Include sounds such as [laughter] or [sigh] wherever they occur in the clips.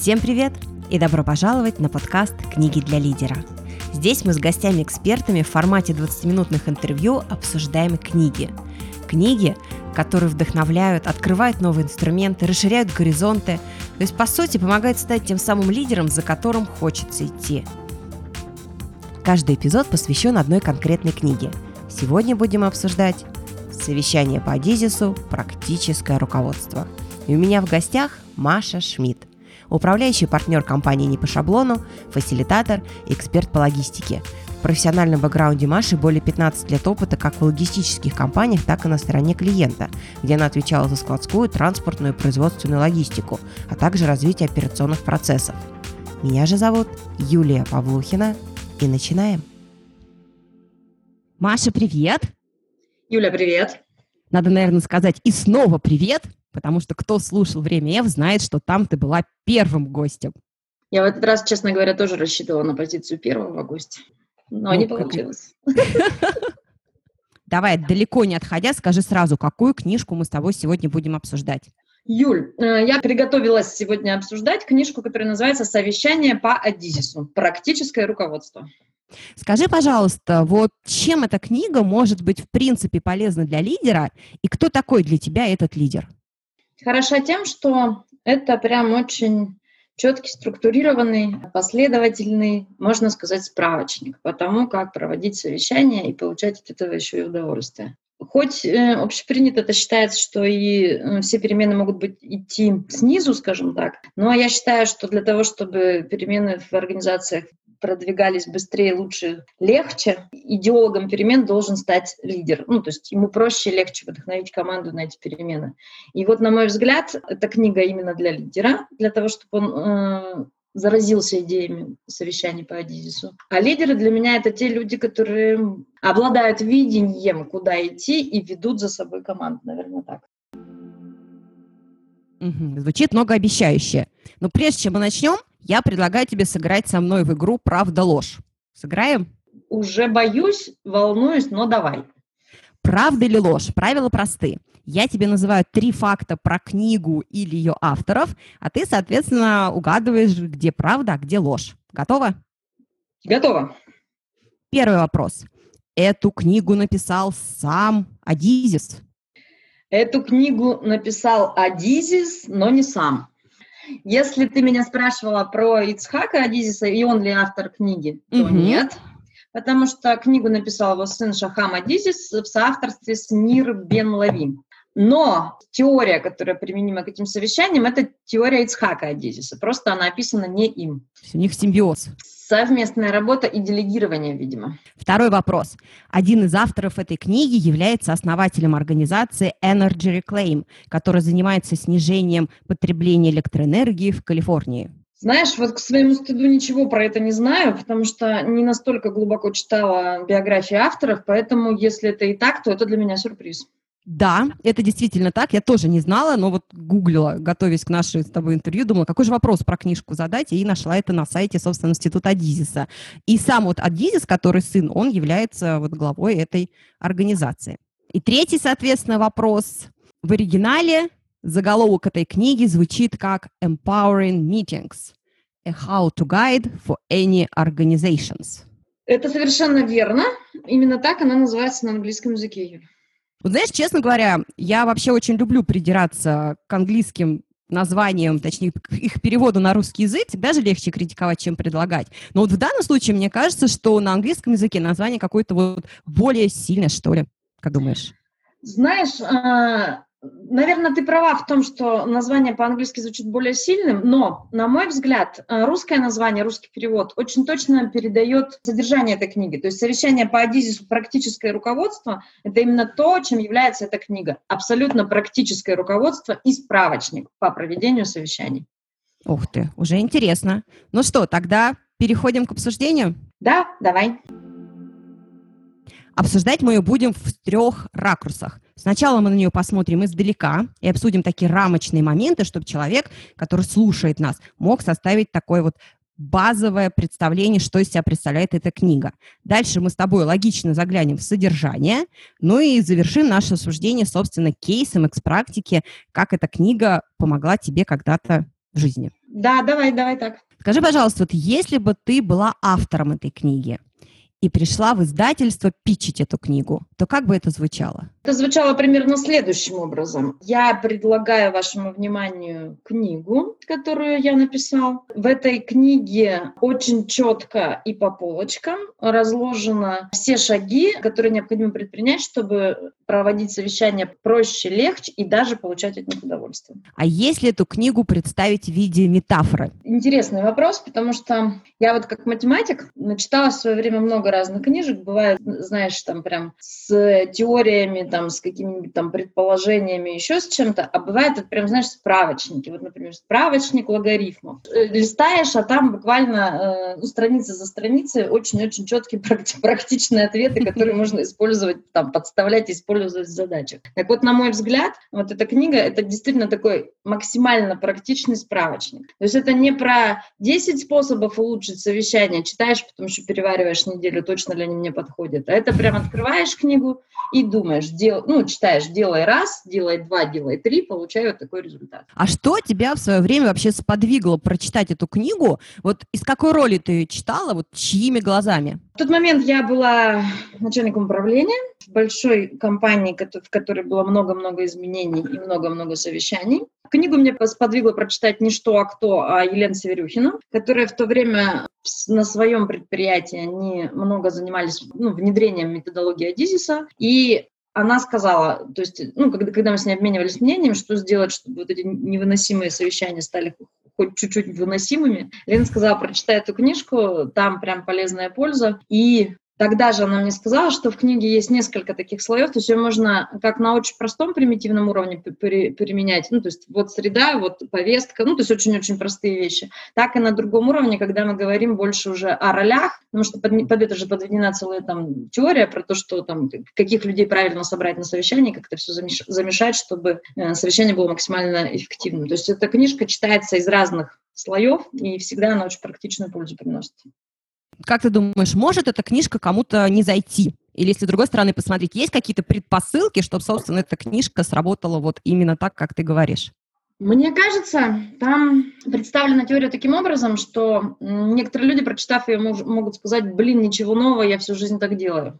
Всем привет и добро пожаловать на подкаст «Книги для лидера». Здесь мы с гостями-экспертами в формате 20-минутных интервью обсуждаем книги. Книги, которые вдохновляют, открывают новые инструменты, расширяют горизонты, то есть, по сути, помогают стать тем самым лидером, за которым хочется идти. Каждый эпизод посвящен одной конкретной книге. Сегодня будем обсуждать «Совещание по Адизису. Практическое руководство». И у меня в гостях Маша Шмидт, управляющий партнер компании «Не по шаблону», фасилитатор и эксперт по логистике. В профессиональном бэкграунде Маши более 15 лет опыта как в логистических компаниях, так и на стороне клиента, где она отвечала за складскую, транспортную и производственную логистику, а также развитие операционных процессов. Меня же зовут Юлия Павлухина, и начинаем. Маша, привет! Юля, привет! Надо, наверное, сказать и снова привет, потому что кто слушал «Время F», знает, что там ты была первым гостем. Я в этот раз, честно говоря, тоже рассчитывала на позицию первого гостя, но ну, не получилось. [laughs] Давай, далеко не отходя, скажи сразу, какую книжку мы с тобой сегодня будем обсуждать. Юль, э, я приготовилась сегодня обсуждать книжку, которая называется «Совещание по Адизису. Практическое руководство». Скажи, пожалуйста, вот чем эта книга может быть в принципе полезна для лидера, и кто такой для тебя этот лидер? Хороша тем, что это прям очень четкий, структурированный, последовательный, можно сказать, справочник по тому, как проводить совещания и получать от этого еще и удовольствие. Хоть э, общепринято это считается, что и э, все перемены могут быть идти снизу, скажем так, но я считаю, что для того, чтобы перемены в организациях продвигались быстрее, лучше, легче, идеологом перемен должен стать лидер. Ну, то есть ему проще, легче вдохновить команду на эти перемены. И вот, на мой взгляд, эта книга именно для лидера, для того, чтобы он э, заразился идеями совещаний по Адизису. А лидеры для меня это те люди, которые обладают видением, куда идти и ведут за собой команду, наверное, так. Угу. Звучит многообещающе. Но прежде чем мы начнем, я предлагаю тебе сыграть со мной в игру «Правда-ложь». Сыграем? Уже боюсь, волнуюсь, но давай. Правда или ложь? Правила просты. Я тебе называю три факта про книгу или ее авторов, а ты, соответственно, угадываешь, где правда, а где ложь. Готова? Готова. Первый вопрос. Эту книгу написал сам Адизис. Эту книгу написал Адизис, но не сам. Если ты меня спрашивала про Ицхака Адизиса, и он ли автор книги, то угу. нет. Потому что книгу написал его сын Шахам Адизис в соавторстве с Нир Бен Лавим. Но теория, которая применима к этим совещаниям, это теория Ицхака Адизиса. Просто она описана не им. У них симбиоз. Совместная работа и делегирование, видимо. Второй вопрос. Один из авторов этой книги является основателем организации Energy Reclaim, которая занимается снижением потребления электроэнергии в Калифорнии. Знаешь, вот к своему стыду ничего про это не знаю, потому что не настолько глубоко читала биографии авторов, поэтому если это и так, то это для меня сюрприз. Да, это действительно так. Я тоже не знала, но вот гуглила, готовясь к нашей с тобой интервью, думала, какой же вопрос про книжку задать, и нашла это на сайте, собственно, Института Адизиса. И сам вот Адизис, который сын, он является вот главой этой организации. И третий, соответственно, вопрос. В оригинале заголовок этой книги звучит как «Empowering Meetings – A How to Guide for Any Organizations». Это совершенно верно. Именно так она называется на английском языке. Вот знаешь, честно говоря, я вообще очень люблю придираться к английским названиям, точнее, их переводу на русский язык, всегда же легче критиковать, чем предлагать. Но вот в данном случае мне кажется, что на английском языке название какое-то вот более сильное, что ли. Как думаешь? Знаешь, а, Наверное, ты права в том, что название по-английски звучит более сильным, но, на мой взгляд, э, русское название, русский перевод очень точно передает содержание этой книги. То есть совещание по Адизису «Практическое руководство» — это именно то, чем является эта книга. Абсолютно практическое руководство и справочник по проведению совещаний. Ух ты, уже интересно. Ну что, тогда переходим к обсуждению? Да, давай. Обсуждать мы ее будем в трех ракурсах. Сначала мы на нее посмотрим издалека и обсудим такие рамочные моменты, чтобы человек, который слушает нас, мог составить такое вот базовое представление, что из себя представляет эта книга. Дальше мы с тобой логично заглянем в содержание, ну и завершим наше обсуждение, собственно, кейсом, экс-практики, как эта книга помогла тебе когда-то в жизни. Да, давай, давай так. Скажи, пожалуйста, вот если бы ты была автором этой книги, и пришла в издательство пичить эту книгу, то как бы это звучало? Это звучало примерно следующим образом. Я предлагаю вашему вниманию книгу, которую я написал. В этой книге очень четко и по полочкам разложено все шаги, которые необходимо предпринять, чтобы проводить совещания проще, легче и даже получать от них удовольствие. А если эту книгу представить в виде метафоры? Интересный вопрос, потому что я вот как математик начитала в свое время много разных книжек. Бывает, знаешь, там прям с теориями, там, с какими-нибудь там предположениями, еще с чем-то, а бывает это прям, знаешь, справочники. Вот, например, справочник логарифмов. Э, листаешь, а там буквально э, ну, страница за страницей очень-очень четкие практичные ответы, которые [laughs] можно использовать, там, подставлять, использовать в задачах. Так вот, на мой взгляд, вот эта книга — это действительно такой максимально практичный справочник. То есть это не про 10 способов улучшить совещание, читаешь, потом еще перевариваешь неделю, точно ли они мне подходят. А это прям открываешь книгу и думаешь, дел, ну, читаешь, делай раз, делай два, делай три, получаю вот такой результат. А что тебя в свое время вообще сподвигло прочитать эту книгу? Вот из какой роли ты ее читала, вот чьими глазами? В тот момент я была начальником управления в большой компании, в которой было много-много изменений и много-много совещаний. Книгу мне сподвигло прочитать не что, а кто, а Елена Северюхина, которая в то время на своем предприятии, они много занимались ну, внедрением методологии Адизиса, и она сказала, то есть, ну, когда, когда мы с ней обменивались мнением, что сделать, чтобы вот эти невыносимые совещания стали хоть чуть-чуть выносимыми. Лена сказала, прочитай эту книжку, там прям полезная польза. И Тогда же она мне сказала, что в книге есть несколько таких слоев, то есть ее можно как на очень простом примитивном уровне применять, ну, то есть вот среда, вот повестка, ну, то есть очень-очень простые вещи, так и на другом уровне, когда мы говорим больше уже о ролях, потому что под, под это же подведена целая там теория про то, что там, каких людей правильно собрать на совещании, как это все замешать, чтобы э, совещание было максимально эффективным. То есть эта книжка читается из разных слоев, и всегда она очень практичную пользу приносит. Как ты думаешь, может эта книжка кому-то не зайти? Или, если с другой стороны посмотреть, есть какие-то предпосылки, чтобы, собственно, эта книжка сработала вот именно так, как ты говоришь? Мне кажется, там представлена теория таким образом, что некоторые люди, прочитав ее, могут сказать, блин, ничего нового, я всю жизнь так делаю.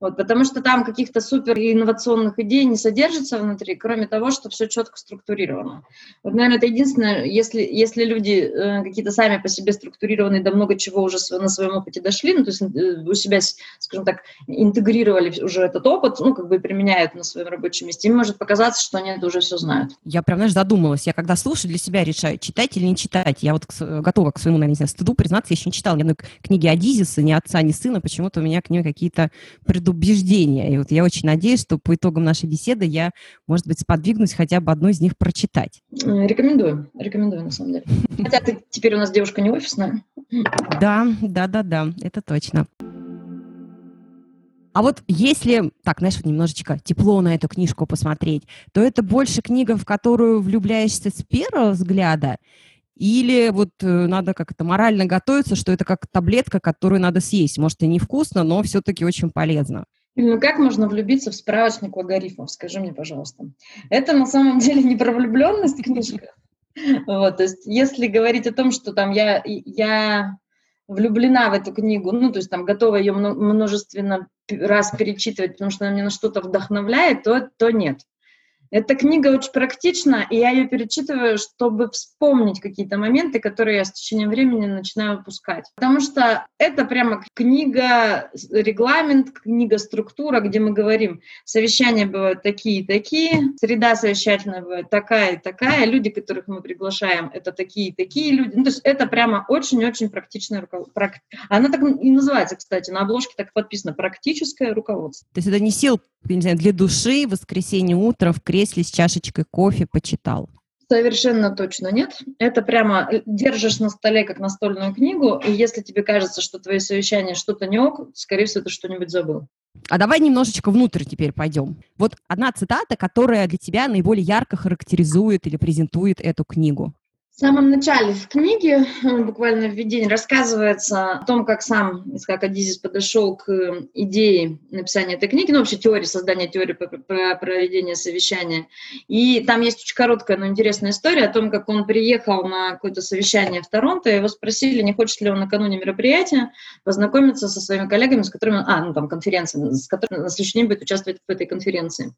Вот, потому что там каких-то супер инновационных идей не содержится внутри, кроме того, что все четко структурировано. Вот, наверное, это единственное, если, если люди э, какие-то сами по себе структурированные, до много чего уже на своем опыте дошли, ну, то есть э, у себя, скажем так, интегрировали уже этот опыт, ну, как бы применяют на своем рабочем месте, им может показаться, что они это уже все знают. Я прям, знаешь, задумалась. Я когда слушаю, для себя решаю, читать или не читать. Я вот готова к своему, наверное, не знаю, стыду признаться, я еще не читала ни одной книги Адизиса, ни отца, ни сына. Почему-то у меня к ним какие-то преду предубеждения. И вот я очень надеюсь, что по итогам нашей беседы я, может быть, сподвигнусь хотя бы одну из них прочитать. Рекомендую, рекомендую, на самом деле. Хотя ты теперь у нас девушка не офисная. Да, да, да, да, это точно. А вот если, так, знаешь, вот немножечко тепло на эту книжку посмотреть, то это больше книга, в которую влюбляешься с первого взгляда, или вот э, надо как-то морально готовиться, что это как таблетка, которую надо съесть. Может, и невкусно, но все-таки очень полезно. Ну как можно влюбиться в справочник логарифмов? Скажи мне, пожалуйста. Это на самом деле не про влюбленность книжка. Вот, то есть, если говорить о том, что там я, я влюблена в эту книгу, ну, то есть там готова ее множественно раз перечитывать, потому что она меня на что-то вдохновляет, то, то нет. Эта книга очень практична, и я ее перечитываю, чтобы вспомнить какие-то моменты, которые я с течением времени начинаю упускать. Потому что это прямо книга, регламент, книга структура, где мы говорим, совещания бывают такие и такие, среда совещательная бывает такая и такая, люди, которых мы приглашаем, это такие и такие люди. Ну, то есть это прямо очень-очень практичное руководство. Она так и называется, кстати, на обложке так подписано «Практическое руководство». То есть это не сил не знаю, для души воскресенье утром в кресле с чашечкой кофе почитал? Совершенно точно нет. Это прямо э, держишь на столе как настольную книгу, и если тебе кажется, что твои совещания что-то не ок, скорее всего, ты что-нибудь забыл. А давай немножечко внутрь теперь пойдем. Вот одна цитата, которая для тебя наиболее ярко характеризует или презентует эту книгу. В самом начале в книге, э, буквально в введении, рассказывается о том, как сам Искак Адизис подошел к идее написания этой книги, ну, вообще теории, создания теории про проведение совещания. И там есть очень короткая, но интересная история о том, как он приехал на какое-то совещание в Торонто, и его спросили, не хочет ли он накануне мероприятия познакомиться со своими коллегами, с которыми, а, ну, там, конференция, с которыми на следующий день будет участвовать в этой конференции.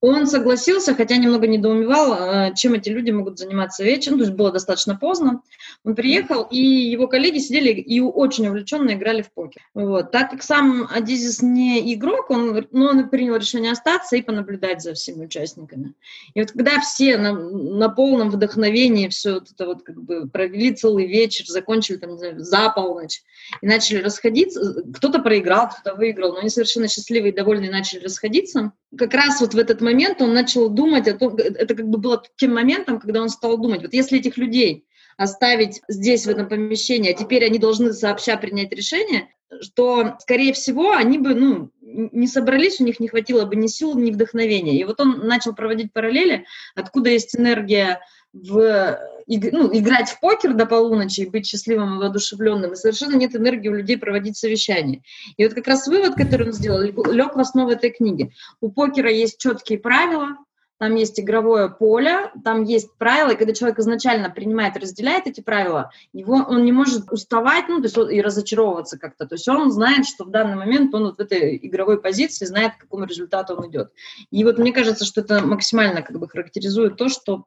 Он согласился, хотя немного недоумевал, э, чем эти люди могут заниматься вечером, то есть было достаточно поздно. Он приехал, и его коллеги сидели и очень увлеченно играли в покер. Вот. Так как сам Адизис не игрок, он, но он принял решение остаться и понаблюдать за всеми участниками. И вот когда все на, на полном вдохновении все вот это вот как бы провели целый вечер, закончили там, не знаю, за полночь и начали расходиться, кто-то проиграл, кто-то выиграл, но они совершенно счастливые и довольные начали расходиться. Как раз вот в этот момент он начал думать о том, это как бы было тем моментом, когда он стал думать, вот если этих людей оставить здесь, в этом помещении, а теперь они должны сообща принять решение, что, скорее всего, они бы ну, не собрались, у них не хватило бы ни сил, ни вдохновения. И вот он начал проводить параллели, откуда есть энергия в, ну, играть в покер до полуночи и быть счастливым и воодушевленным, и совершенно нет энергии у людей проводить совещания. И вот как раз вывод, который он сделал, лег в основу этой книги. У покера есть четкие правила, там есть игровое поле, там есть правила, и когда человек изначально принимает разделяет эти правила, его, он не может уставать, ну, то есть и разочаровываться как-то. То есть он знает, что в данный момент он вот в этой игровой позиции знает, к какому результату он идет. И вот мне кажется, что это максимально как бы характеризует то, что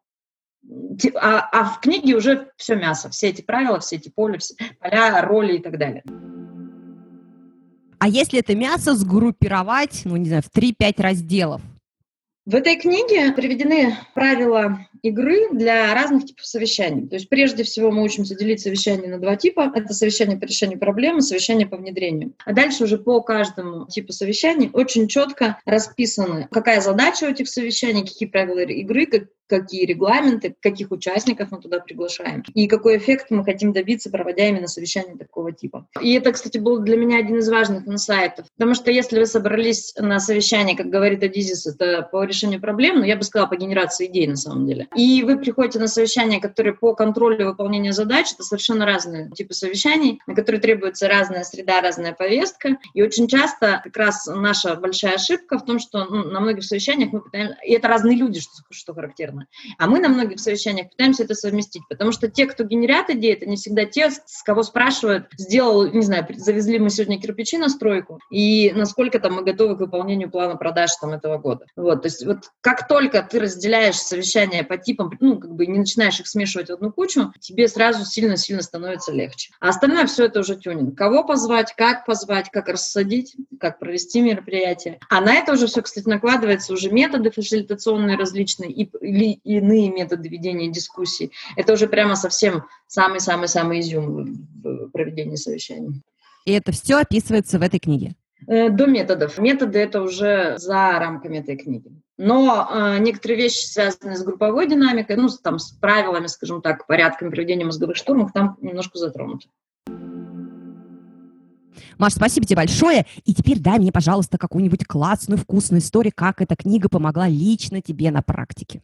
а, а в книге уже все мясо, все эти правила, все эти поля, все, поля, роли и так далее. А если это мясо сгруппировать, ну, не знаю, в 3-5 разделов, в этой книге приведены правила игры для разных типов совещаний. То есть прежде всего мы учимся делить совещания на два типа. Это совещание по решению проблемы, совещание по внедрению. А дальше уже по каждому типу совещаний очень четко расписаны, какая задача у этих совещаний, какие правила игры, какие регламенты, каких участников мы туда приглашаем и какой эффект мы хотим добиться, проводя именно совещание такого типа. И это, кстати, был для меня один из важных инсайтов, потому что если вы собрались на совещание, как говорит Адизис, это по решению проблем, но ну, я бы сказала, по генерации идей на самом деле, и вы приходите на совещание, которое по контролю выполнения задач, это совершенно разные типы совещаний, на которые требуется разная среда, разная повестка, и очень часто как раз наша большая ошибка в том, что ну, на многих совещаниях мы пытаемся, и это разные люди, что, что характерно, А мы на многих совещаниях пытаемся это совместить, потому что те, кто генерят идеи, это не всегда те, с кого спрашивают, сделал, не знаю, завезли мы сегодня кирпичи на стройку, и насколько там мы готовы к выполнению плана продаж там этого года. Вот, то есть вот как только ты разделяешь совещания по типам, ну, как бы не начинаешь их смешивать в одну кучу, тебе сразу сильно-сильно становится легче. А остальное все это уже тюнинг. Кого позвать, как позвать, как рассадить, как провести мероприятие. А на это уже все, кстати, накладывается уже методы фасилитационные различные и, и иные методы ведения дискуссий. Это уже прямо совсем самый-самый-самый изюм в проведении совещаний. И это все описывается в этой книге? Э, до методов. Методы это уже за рамками этой книги. Но э, некоторые вещи, связанные с групповой динамикой, ну, там, с правилами, скажем так, порядком проведения мозговых штурмов, там немножко затронуты. Маш, спасибо тебе большое. И теперь дай мне, пожалуйста, какую-нибудь классную, вкусную историю, как эта книга помогла лично тебе на практике.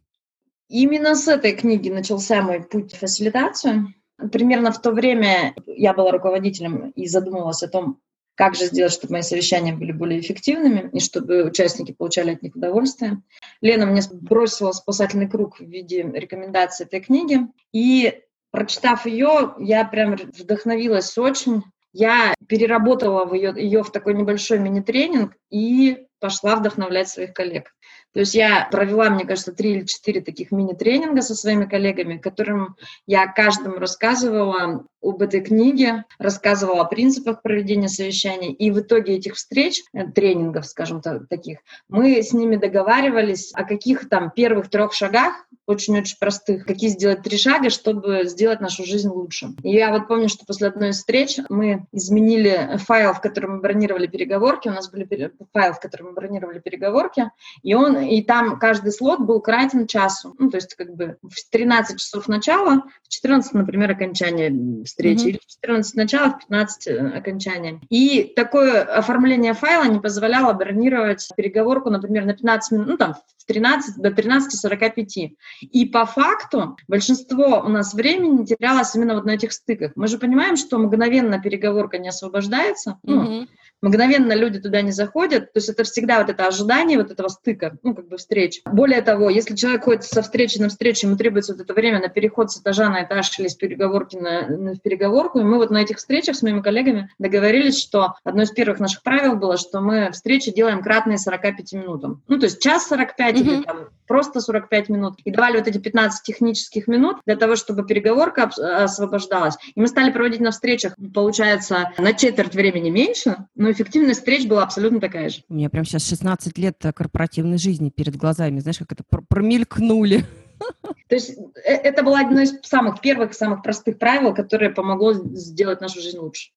Именно с этой книги начался мой путь в фасилитацию. Примерно в то время я была руководителем и задумывалась о том, как же сделать, чтобы мои совещания были более эффективными и чтобы участники получали от них удовольствие. Лена мне бросила спасательный круг в виде рекомендации этой книги. И прочитав ее, я прям вдохновилась очень. Я переработала ее, ее в такой небольшой мини-тренинг и пошла вдохновлять своих коллег. То есть я провела, мне кажется, три или четыре таких мини-тренинга со своими коллегами, которым я каждому рассказывала об этой книге, рассказывала о принципах проведения совещаний. И в итоге этих встреч, э, тренингов, скажем так, таких, мы с ними договаривались о каких там первых трех шагах, очень-очень простых, какие сделать три шага, чтобы сделать нашу жизнь лучше. И я вот помню, что после одной из встреч мы изменили файл, в котором мы бронировали переговорки, у нас были файл, в котором мы бронировали переговорки, и он, и там каждый слот был кратен часу. Ну, то есть как бы в 13 часов начала, в 14, например, окончание встречи, mm-hmm. или в 14 начала, в 15 э, окончание. И такое оформление файла не позволяло бронировать переговорку, например, на 15 минут, ну, там, в 13 до 13.45. И по факту большинство у нас времени терялось именно вот на этих стыках. Мы же понимаем, что мгновенно переговорка не освобождается, mm-hmm. ну, мгновенно люди туда не заходят, то есть это всегда вот это ожидание вот этого стыка, ну, как бы встреч. Более того, если человек ходит со встречи на встречу, ему требуется вот это время на переход с этажа на этаж или с переговорки на, на переговорку, и мы вот на этих встречах с моими коллегами договорились, что одно из первых наших правил было, что мы встречи делаем кратные 45 минутам. Ну, то есть час 45 mm-hmm. или там просто 45 минут. И давали вот эти 15 технических минут для того, чтобы переговорка освобождалась. И мы стали проводить на встречах, получается, на четверть времени меньше, но эффективность встреч была абсолютно такая же. У меня прям сейчас 16 лет корпоративной жизни перед глазами, знаешь, как это промелькнули. [laughs] То есть э, это было одно из самых первых, самых простых правил, которое помогло сделать нашу жизнь лучше.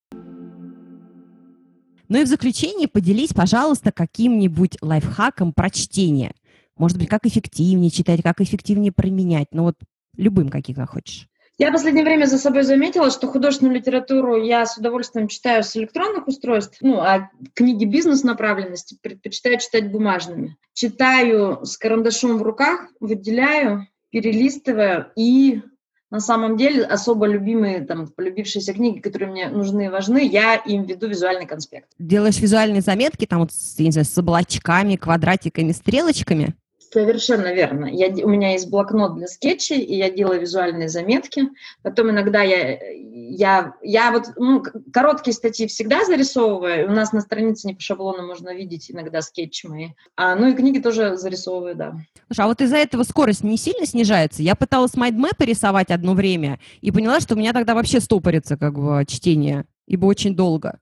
Ну и в заключение поделись, пожалуйста, каким-нибудь лайфхаком про чтение. Может быть, как эффективнее читать, как эффективнее применять. Ну вот любым, каких захочешь. Я в последнее время за собой заметила, что художественную литературу я с удовольствием читаю с электронных устройств, ну, а книги бизнес-направленности предпочитаю читать бумажными. Читаю с карандашом в руках, выделяю, перелистываю и на самом деле особо любимые, там, полюбившиеся книги, которые мне нужны и важны, я им веду визуальный конспект. Делаешь визуальные заметки, там вот, я не знаю, с облачками, квадратиками, стрелочками? Совершенно верно. Я, у меня есть блокнот для скетчей, и я делаю визуальные заметки. Потом иногда я, я, я вот ну, короткие статьи всегда зарисовываю. У нас на странице не по шаблону можно видеть иногда скетчи мои. А, ну и книги тоже зарисовываю, да. Слушай, а вот из-за этого скорость не сильно снижается? Я пыталась майдмэпы рисовать одно время и поняла, что у меня тогда вообще стопорится как бы чтение, ибо очень долго.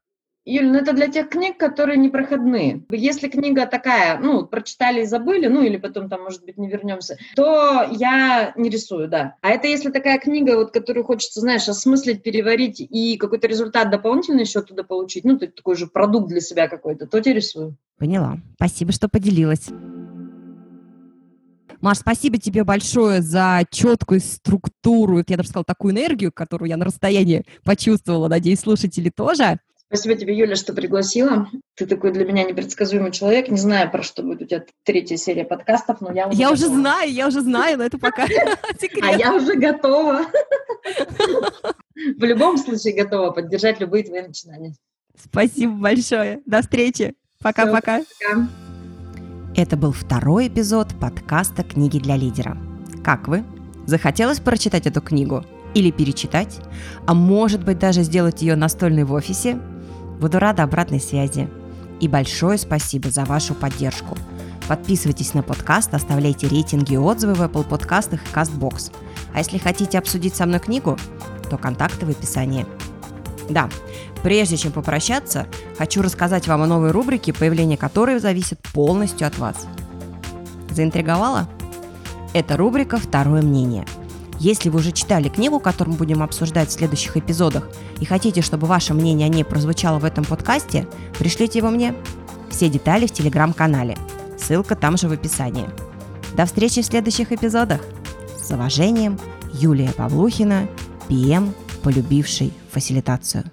Юль, ну это для тех книг, которые непроходные. Если книга такая, ну, прочитали и забыли, ну, или потом там, может быть, не вернемся, то я не рисую, да. А это если такая книга, вот, которую хочется, знаешь, осмыслить, переварить и какой-то результат дополнительный еще туда получить, ну, такой же продукт для себя какой-то, то я рисую. Поняла. Спасибо, что поделилась. Маш, спасибо тебе большое за четкую структуру, я даже сказала, такую энергию, которую я на расстоянии почувствовала. Надеюсь, слушатели тоже. Спасибо тебе, Юля, что пригласила. Ты такой для меня непредсказуемый человек. Не знаю, про что будет у тебя третья серия подкастов, но я уже Я готова. уже знаю, я уже знаю, но это пока [laughs] секрет. А я уже готова. В любом случае готова поддержать любые твои начинания. Спасибо большое. До встречи. Пока-пока. Это был второй эпизод подкаста «Книги для лидера». Как вы? Захотелось прочитать эту книгу? Или перечитать? А может быть даже сделать ее настольной в офисе? Буду рада обратной связи. И большое спасибо за вашу поддержку. Подписывайтесь на подкаст, оставляйте рейтинги и отзывы в Apple подкастах и CastBox. А если хотите обсудить со мной книгу, то контакты в описании. Да, прежде чем попрощаться, хочу рассказать вам о новой рубрике, появление которой зависит полностью от вас. Заинтриговала? Это рубрика «Второе мнение». Если вы уже читали книгу, которую мы будем обсуждать в следующих эпизодах, и хотите, чтобы ваше мнение о ней прозвучало в этом подкасте, пришлите его мне. Все детали в телеграм-канале. Ссылка там же в описании. До встречи в следующих эпизодах. С уважением, Юлия Павлухина, ПМ, полюбивший фасилитацию.